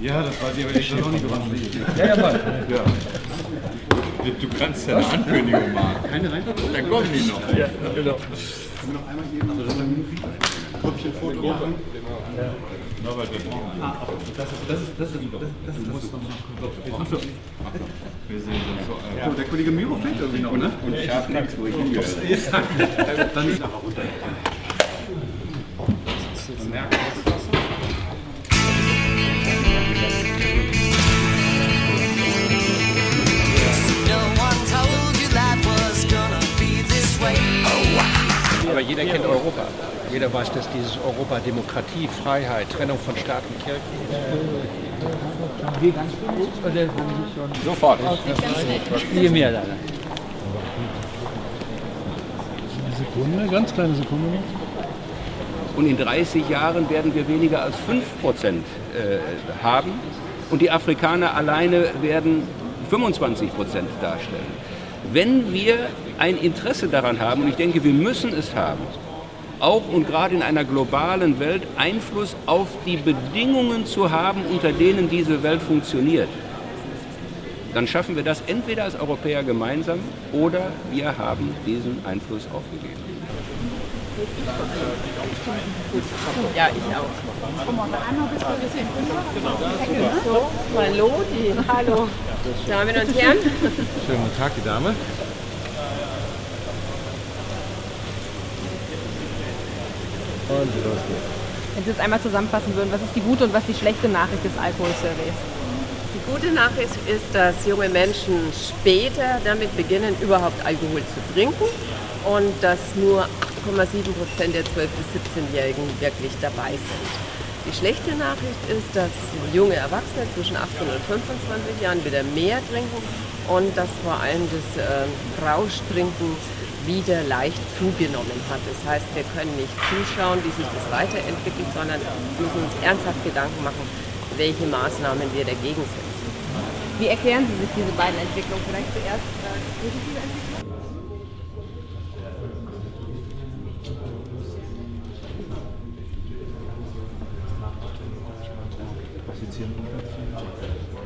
Ja, das weiß ich aber nicht. noch nicht Ja, ja, mal. Ja. Du kannst ja eine Ankündigung machen. Keine Reihenfolge? Dann kommen die noch. Ja, genau. Foto machen? Ja, weil wir brauchen. Ah, das ist, das ist, das ist, das ist, das ist, Achso. Wir sehen uns so. Ja, der Kollege Miro fehlt irgendwie noch, ne? Und ich habe nichts, wo ich hingehöre. Dann ist nachher runter. No one told you that was gonna be this way. Aber jeder kennt Europa. Jeder weiß, dass dieses Europa Demokratie, Freiheit, Trennung von Staat und Kirche. Sofort. Hier mehr leider. Sekunde, ganz kleine Sekunde. Und in 30 Jahren werden wir weniger als 5% äh, haben. Und die Afrikaner alleine werden 25 Prozent darstellen. Wenn wir ein Interesse daran haben, und ich denke, wir müssen es haben, auch und gerade in einer globalen Welt Einfluss auf die Bedingungen zu haben, unter denen diese Welt funktioniert, dann schaffen wir das entweder als Europäer gemeinsam oder wir haben diesen Einfluss aufgegeben. Ja, ich auch. Hallo, die, hallo, Damen und Herren. Schönen guten Tag, die Dame. Und los geht's. Wenn Sie jetzt einmal zusammenfassen würden, was ist die gute und was die schlechte Nachricht des Alkoholsurveys? Die gute Nachricht ist, dass junge Menschen später damit beginnen, überhaupt Alkohol zu trinken und dass nur 8,7 Prozent der 12- bis 17-Jährigen wirklich dabei sind. Die schlechte Nachricht ist, dass junge Erwachsene zwischen 18 und 25 Jahren wieder mehr trinken und dass vor allem das äh, Rauschtrinken wieder leicht zugenommen hat. Das heißt, wir können nicht zuschauen, wie sich das weiterentwickelt, sondern müssen uns ernsthaft Gedanken machen, welche Maßnahmen wir dagegen setzen. Wie erklären Sie sich diese beiden Entwicklungen? Vielleicht zuerst äh, die positive Entwicklung? Tyler.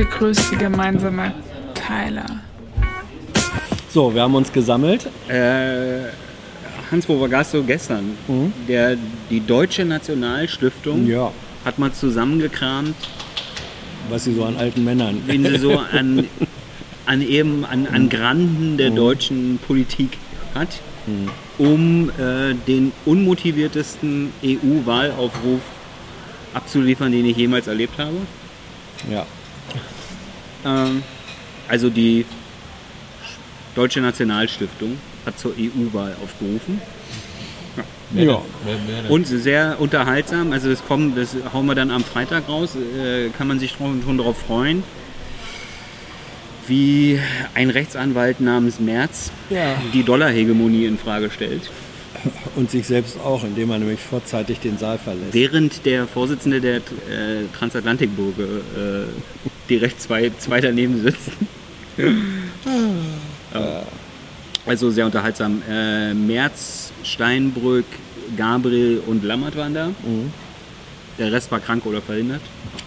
Der größte gemeinsame Teiler? So, wir haben uns gesammelt. Äh, Hans-Wo Gasso gestern, der, die Deutsche Nationalstiftung Ja. hat mal zusammengekramt, Was sie so an alten Männern. wen sie so an, an eben an, an Granden der deutschen Politik hat, um äh, den unmotiviertesten EU-Wahlaufruf abzuliefern, den ich jemals erlebt habe. Ja. Ähm, also die Deutsche Nationalstiftung hat zur EU-Wahl aufgerufen. Ja. Und sehr unterhaltsam. Also das kommen, das hauen wir dann am Freitag raus. Äh, kann man sich schon, darauf freuen. Wie ein Rechtsanwalt namens Merz Ja. die Dollarhegemonie in Frage stellt. Und sich selbst auch, indem er nämlich vorzeitig den Saal verlässt. Während der Vorsitzende der äh, Transatlantikbrücke äh, direkt zwei, zwei daneben sitzen. Ja. Also sehr unterhaltsam. Äh, Merz, Steinbrück, Gabriel und Lammert waren da. Der Rest war krank oder verhindert.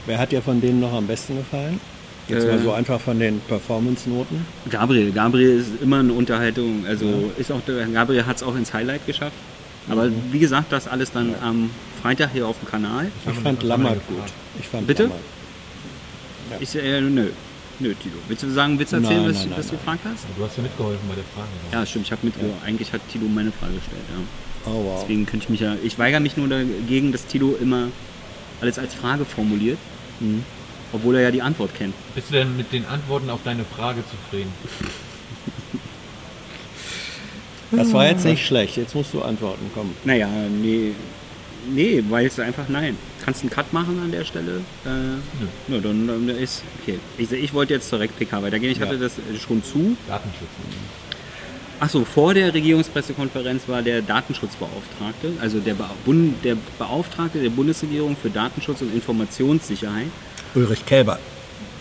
Wer hat dir von denen noch am besten gefallen? Jetzt Äh. mal so einfach von den Performance-Noten. Gabriel, Gabriel ist immer eine Unterhaltung. Also ist auch der, Gabriel hat es auch ins Highlight geschafft. Aber wie gesagt, das alles dann am Freitag hier auf dem Kanal. Ich fand Lammert gut. Ich fand Bitte? Lammert. Ich, äh, nö. Nö, Tilo. Willst du sagen, willst du erzählen, Nein, was, nein, was nein, du gefragt hast? Du hast ja mitgeholfen bei der Frage. Ja, stimmt, ich habe mitgehört. Eigentlich hat Tilo meine Frage gestellt, ja. Oh wow. Deswegen könnte ich mich ja. Ich weigere mich nur dagegen, dass Tilo immer alles als Frage formuliert. Mhm. Obwohl er ja die Antwort kennt. Bist du denn mit den Antworten auf deine Frage zufrieden? Das war jetzt nicht schlecht. Jetzt musst du antworten. Komm. Naja, nee. Nee, weil es einfach nein. Kannst einen Cut machen an der Stelle? Äh, Nö. dann, dann ist okay. Ich, ich wollte jetzt direkt PK weitergehen. Ich hatte Ja. das schon zu. Datenschutz. Achso, vor der Regierungspressekonferenz war der Datenschutzbeauftragte, also der, Be der Beauftragte der Bundesregierung für Datenschutz und Informationssicherheit. Ulrich Kälber.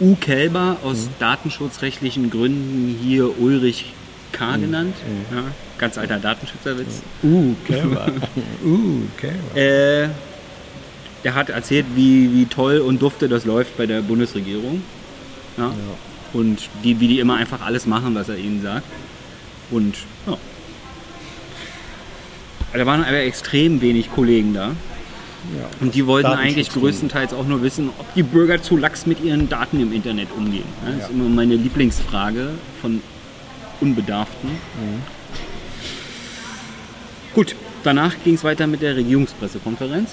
U. Kelber aus datenschutzrechtlichen Gründen hier Ulrich K. genannt. Ja, ganz alter Datenschützerwitz. Uh, Kälber. uh, Kälber. Äh, der hat erzählt, wie, wie toll und dufte das läuft bei der Bundesregierung. Ja. Und die, wie die immer einfach alles machen, was er ihnen sagt. Und ja. Da waren aber extrem wenig Kollegen da. Und die wollten eigentlich größtenteils auch nur wissen, ob die Bürger zu lax mit ihren Daten im Internet umgehen. Ja, das ist immer meine Lieblingsfrage von Unbedarften. Gut, danach ging es weiter mit der Regierungspressekonferenz.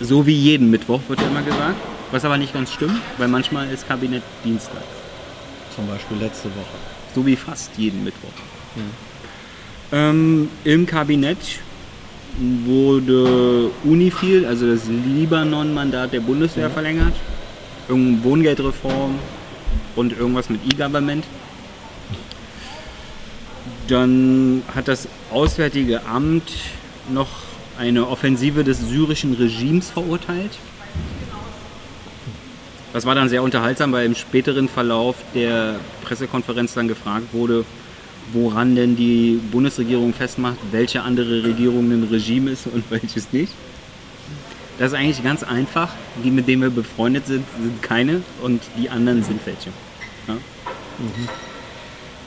So wie jeden Mittwoch wird ja immer gesagt. Was aber nicht ganz stimmt, weil manchmal ist Kabinett Dienstag. Zum Beispiel letzte Woche. So wie fast jeden Mittwoch. Ähm, Im Kabinett wurde Unifil, also das Libanon-Mandat der Bundeswehr, verlängert. Irgendeine Wohngeldreform und irgendwas mit E-Government. Dann hat das Auswärtige Amt noch eine Offensive des syrischen Regimes verurteilt. Das war dann sehr unterhaltsam, weil im späteren Verlauf der Pressekonferenz dann gefragt wurde, woran denn die Bundesregierung festmacht, welche andere Regierung ein Regime ist und welches nicht. Das ist eigentlich ganz einfach. Die, mit denen wir befreundet sind, sind keine und die anderen sind welche. Ja?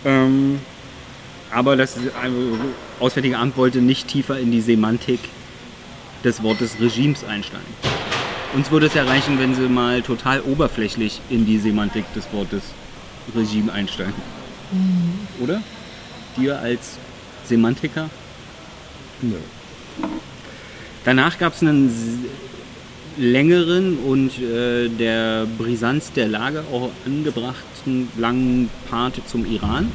Ähm, aber das Auswärtige Amt wollte nicht tiefer in die Semantik des Wortes Regimes einsteigen. Uns würde es ja reichen, wenn sie mal total oberflächlich in die Semantik des Wortes Regime einsteigen. Oder? Dir als Semantiker? Nö. Danach gab es einen längeren und äh, der Brisanz der Lage auch angebrachten langen Part zum Iran.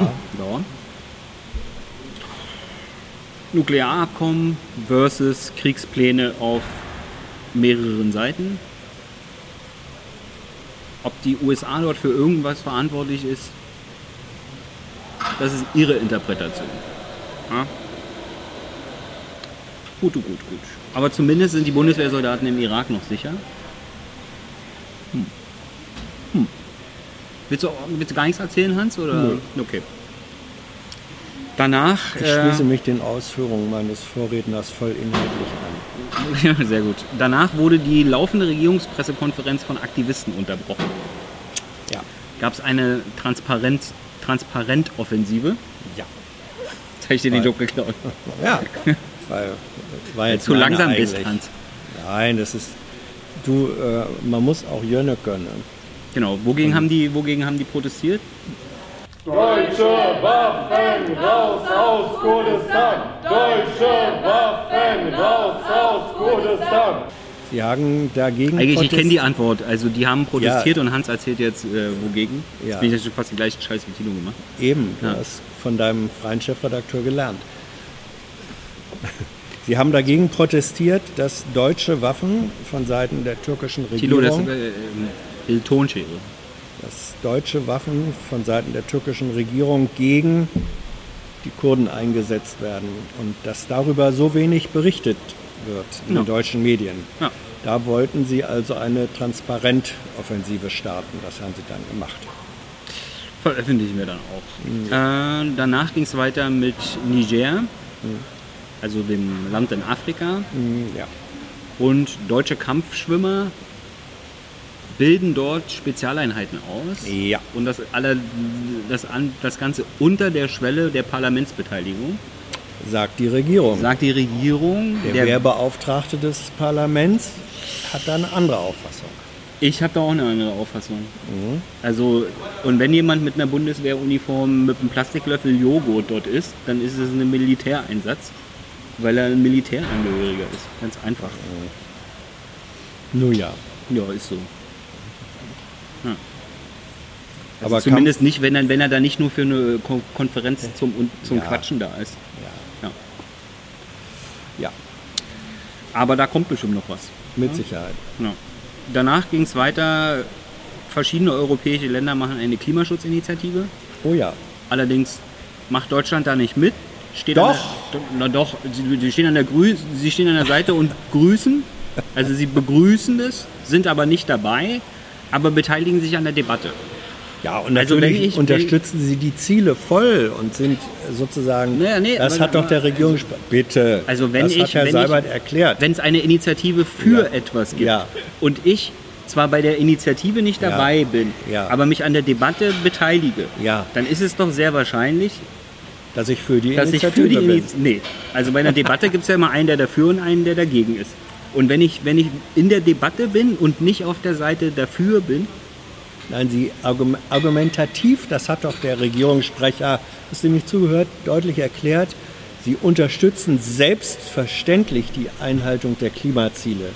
Ja. Nuklearabkommen versus Kriegspläne auf mehreren Seiten. Ob die USA dort für irgendwas verantwortlich ist, das ist ihre Interpretation. Ja? Gut, gut, gut. Aber zumindest sind die Bundeswehrsoldaten im Irak noch sicher. Hm. Hm. Willst, du, willst du gar nichts erzählen, Hans? Oder? Nö. Okay. Danach. Ich äh, schließe mich den Ausführungen meines Vorredners voll inhaltlich an. Ja, sehr gut. Danach wurde die laufende Regierungspressekonferenz von Aktivisten unterbrochen. Ja. Gab es eine Transparent, Transparent-Offensive? Ja. Jetzt habe ich dir den Weil- Job geklaut. Ja, weil jetzt Zu langsam bist, eigentlich. Hans. Nein, das ist. Du, äh, man muss auch Jönne können. Genau. Wogegen haben die, wogegen haben die protestiert? Deutsche Waffen raus aus Kurdistan! Deutsche Waffen raus aus Kurdistan! Sie haben dagegen. Eigentlich, ich kenne die Antwort. Also die haben protestiert Ja. und Hans erzählt jetzt äh, wogegen. Ja. Jetzt bin ich ja schon fast den gleichen Scheiß wie Tino gemacht. Eben, du Ja. hast von deinem freien Chefredakteur gelernt. Sie haben dagegen protestiert, dass deutsche Waffen von Seiten der türkischen Tilo, das Regierung, äh, äh, Tonschere. dass deutsche Waffen von Seiten der türkischen Regierung gegen die Kurden eingesetzt werden und dass darüber so wenig berichtet wird in Ja. den deutschen Medien. Ja. Da wollten sie also eine Transparentoffensive starten. Das haben sie dann gemacht. Veröffentlichen wir dann auch. Äh, danach ging es weiter mit Niger, also dem Land in Afrika. Ja. Und deutsche Kampfschwimmer bilden dort Spezialeinheiten aus. Ja. Und das, alle, das, das Ganze unter der Schwelle der Parlamentsbeteiligung. Sagt die Regierung. Sagt die Regierung. Der, Wehrbeauftragte des Parlaments hat da eine andere Auffassung. Ich habe da auch eine andere Auffassung. Also, und wenn jemand mit einer Bundeswehruniform mit einem Plastiklöffel Joghurt dort ist, dann ist es ein Militäreinsatz, weil er ein Militärangehöriger ist. Ganz einfach. Nun ja. Ja, ist so. Ja. Also Aber zumindest nicht, wenn er, wenn er da nicht nur für eine Kon Konferenz zum, zum Ja. Quatschen da ist. Ja. Ja. Aber da kommt bestimmt noch was. Mit Sicherheit. Danach ging es weiter. Verschiedene europäische Länder machen eine Klimaschutzinitiative. Oh ja. Allerdings macht Deutschland da nicht mit. Steht Doch. Der, na doch, sie, sie, stehen an der Grü sie stehen an der Seite und grüßen. Also sie begrüßen es, sind aber nicht dabei, aber beteiligen sich an der Debatte. Ja, und Also natürlich ich- unterstützen sie die Ziele voll und sind sozusagen. Naja, nee, das aber- hat doch der Regierung. Bitte. Also wenn das ich, hat Herr wenn Seibert ich, erklärt. wenn es eine Initiative für Ja. etwas gibt Ja. und ich zwar bei der Initiative nicht Ja. dabei bin, Ja. aber mich an der Debatte beteilige, Ja. dann ist es doch sehr wahrscheinlich, dass ich für die dass ich Initiative für die bin. Initiative. Nee, also bei einer Debatte gibt es ja immer einen, der dafür und einen, der dagegen ist. Und wenn ich, wenn ich in der Debatte bin und nicht auf der Seite dafür bin, Nein, sie argum- argumentativ, das hat doch der Regierungssprecher, hast du nicht zugehört, deutlich erklärt, sie unterstützen selbstverständlich die Einhaltung der Klimaziele.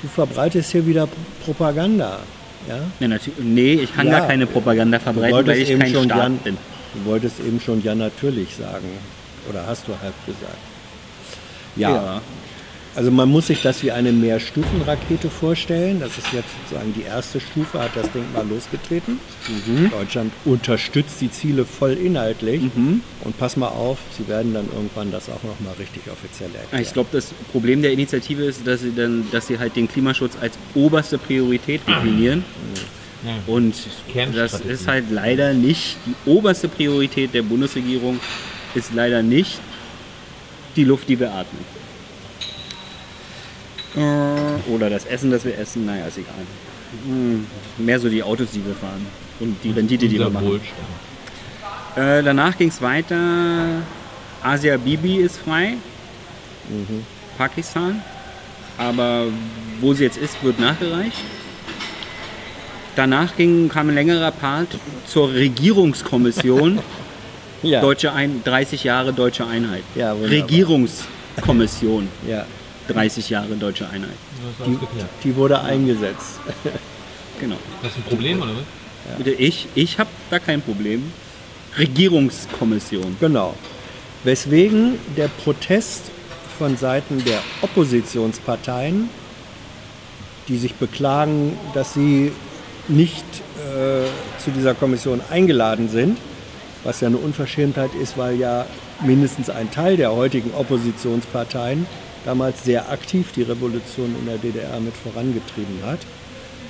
Du verbreitest hier wieder Propaganda. Ja? nee, natürlich, nee ich kann Ja. gar keine Propaganda verbreiten, weil ich eben kein schon Staat Jan, bin. Du wolltest eben schon ja natürlich sagen. Oder hast du halb gesagt. Ja. Ja. Also man muss sich das wie eine Mehrstufenrakete vorstellen. Das ist jetzt sozusagen die erste Stufe, hat das Ding mal losgetreten. Mhm. Deutschland unterstützt die Ziele voll inhaltlich. Und pass mal auf, sie werden dann irgendwann das auch nochmal richtig offiziell erklären. Ich glaube, das Problem der Initiative ist, dass sie, dann, dass sie halt den Klimaschutz als oberste Priorität definieren. Und das ist halt leider nicht, die oberste Priorität der Bundesregierung ist leider nicht die Luft, die wir atmen. Oder das Essen, das wir essen, naja, ist egal. Hm, Mehr so die Autos, die wir fahren und die Rendite, die wir machen. Wohlstand. Äh, danach ging es weiter. Asia Bibi ist frei. Pakistan. Aber wo sie jetzt ist, wird nachgereicht. Danach ging, kam ein längerer Part zur Regierungskommission. Ja. Deutsche Ein 30 Jahre Deutsche Einheit. Ja. Regierungskommission. Ja. 30 Jahre Deutsche Einheit. Geklärt. Die wurde eingesetzt. Genau. Das ist ein Problem, oder was? Bitte, Ich, ich habe da kein Problem. Regierungskommission. Genau. Weswegen der Protest von Seiten der Oppositionsparteien, die sich beklagen, dass sie nicht äh, zu dieser Kommission eingeladen sind, was ja eine Unverschämtheit ist, weil ja mindestens ein Teil der heutigen Oppositionsparteien damals sehr aktiv die Revolution in der DDR mit vorangetrieben hat.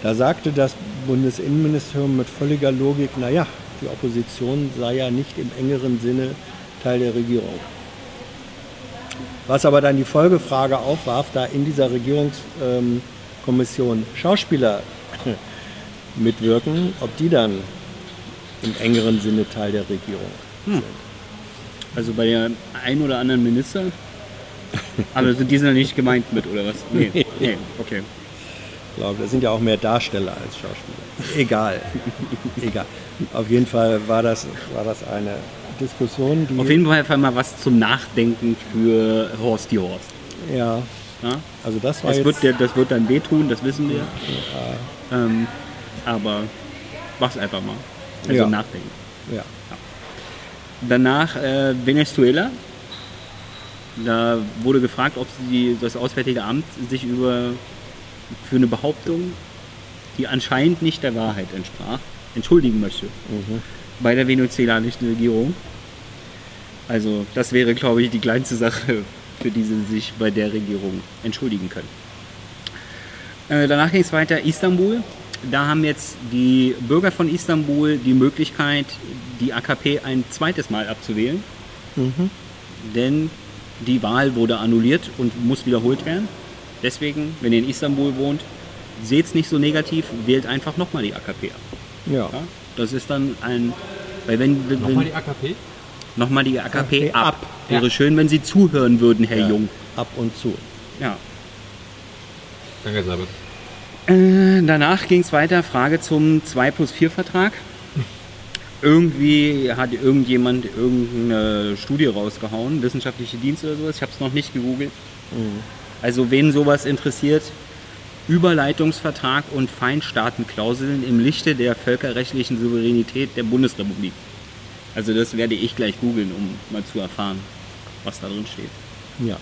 Da sagte das Bundesinnenministerium mit völliger Logik, naja, die Opposition sei ja nicht im engeren Sinne Teil der Regierung. Was aber dann die Folgefrage aufwarf, da in dieser Regierungskommission Schauspieler mitwirken, ob die dann im engeren Sinne Teil der Regierung Hm. Also bei der ein oder anderen Minister. Aber sind die sind ja nicht gemeint mit, oder was? Nee, nee okay. Ich glaube, das sind ja auch mehr Darsteller als Schauspieler. Egal. Egal. Auf jeden Fall war das, war das eine Diskussion, die. Auf jeden Fall mal was zum Nachdenken für Horst die Horst. Ja. Ja? Also das war Das jetzt. wird, das wird dann wehtun, das wissen wir. Ähm, aber mach's einfach mal. Also Ja. nachdenken. Ja. Danach äh, Venezuela. Da wurde gefragt, ob sie, das Auswärtige Amt sich über für eine Behauptung, die anscheinend nicht der Wahrheit entsprach, entschuldigen möchte Mhm. bei der venezolanischen Regierung. Also das wäre, glaube ich, die kleinste Sache, für die sie sich bei der Regierung entschuldigen können. Äh, danach ging es weiter Istanbul. Da haben jetzt die Bürger von Istanbul die Möglichkeit, die AKP ein zweites Mal abzuwählen. Mhm. Denn die Wahl wurde annulliert und muss wiederholt werden. Deswegen, wenn ihr in Istanbul wohnt, seht es nicht so negativ, wählt einfach nochmal die AKP ab. Ja. Das ist dann ein. Weil wenn, wenn, Nochmal die AKP? Nochmal die AKP AKP ab. ab. Wäre Ja. schön, wenn Sie zuhören würden, Herr Ja. Jung. Ab und zu. Ja. Danke, Sabit. Äh, danach ging es weiter, Frage zum 2 plus 4 Vertrag. Irgendwie hat irgendjemand irgendeine Studie rausgehauen, wissenschaftliche Dienste oder sowas. Ich habe es noch nicht gegoogelt. Also wen sowas interessiert, Überleitungsvertrag und Feinstaatenklauseln im Lichte der völkerrechtlichen Souveränität der Bundesrepublik. Also das werde ich gleich googeln, um mal zu erfahren, was da drin steht. Ja.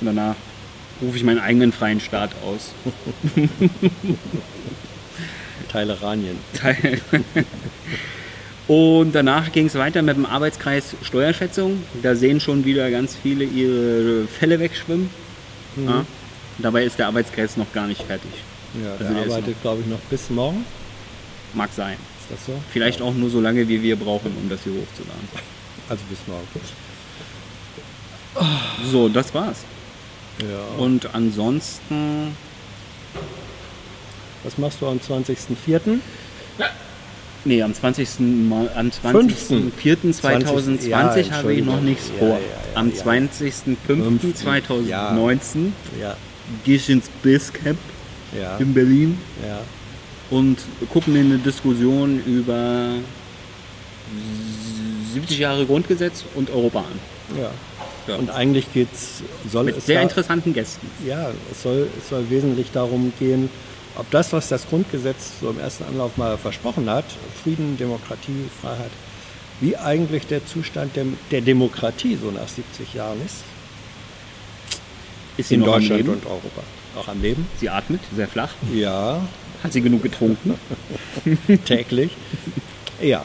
Und danach rufe ich meinen eigenen freien Staat aus. Teileranien. Teil- Und danach ging es weiter mit dem Arbeitskreis Steuerschätzung. Da sehen schon wieder ganz viele ihre Fälle wegschwimmen. Mhm. Ja. Dabei ist der Arbeitskreis noch gar nicht fertig. Ja, Also der der arbeitet, glaube ich, noch bis morgen. Mag sein. Ist das so? Vielleicht auch nur so lange, wie wir brauchen, um das hier hochzuladen. Also bis morgen. So, das war's. Ja. Und ansonsten, Was machst du am 20.04.? nee, am 20. Mal, am Fünften. 20.04.2020 Ja, habe ich noch nichts vor. ja, ja, am ja. 20.05.2019 Ja, gehe ich ins Basecamp in Berlin und gucken mir eine Diskussion über 70 Jahre Grundgesetz und Europa an. ja. Und eigentlich geht's, soll Mit es sehr interessanten Gästen. Ja, es soll, es soll wesentlich darum gehen, ob das, was das Grundgesetz so im ersten Anlauf mal versprochen hat, Frieden, Demokratie, Freiheit, wie eigentlich der Zustand der, der Demokratie so nach 70 Jahren ist. Ist sie in noch am Deutschland Leben? und Europa. Auch am Leben? Sie atmet sehr flach. Ja, Hat sie genug getrunken? täglich. Ja,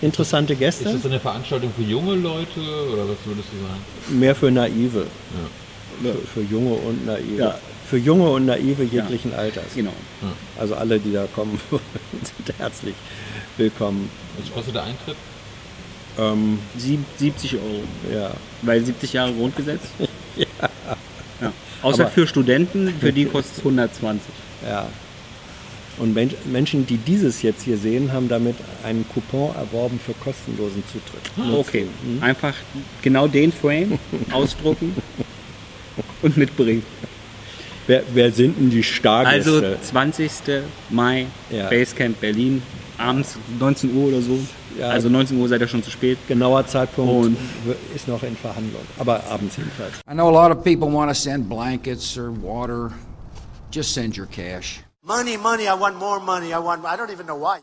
interessante Ist Gäste, das eine Veranstaltung für junge Leute oder was würdest du sagen? mehr für Naive. Für, für Junge und Naive. Ja. Für Junge und Naive jeglichen Alters. Genau. Also alle, die da kommen, sind herzlich willkommen. Was kostet der Eintritt? Ähm, Sieb- 70 Euro. ja. Weil 70 Jahre Grundgesetz? ja. Außer Aber- für Studenten, für die kostet es 120. Ja. Und Men Menschen, die dieses jetzt hier sehen, haben damit einen Coupon erworben für kostenlosen Zutritt. Okay, einfach genau den Frame ausdrucken und mitbringen. Wer, wer sind denn die Stargäste? Also 20. Mai, Ja. Basecamp Berlin, abends 19 Uhr oder so. Ja. Also 19 Uhr seid ihr schon zu spät. Genauer Zeitpunkt Und- ist noch in Verhandlung. Aber abends jedenfalls. I know a lot of people want to send blankets or water. Just send your cash. Money, money, I want more money. I want, I don't even know why.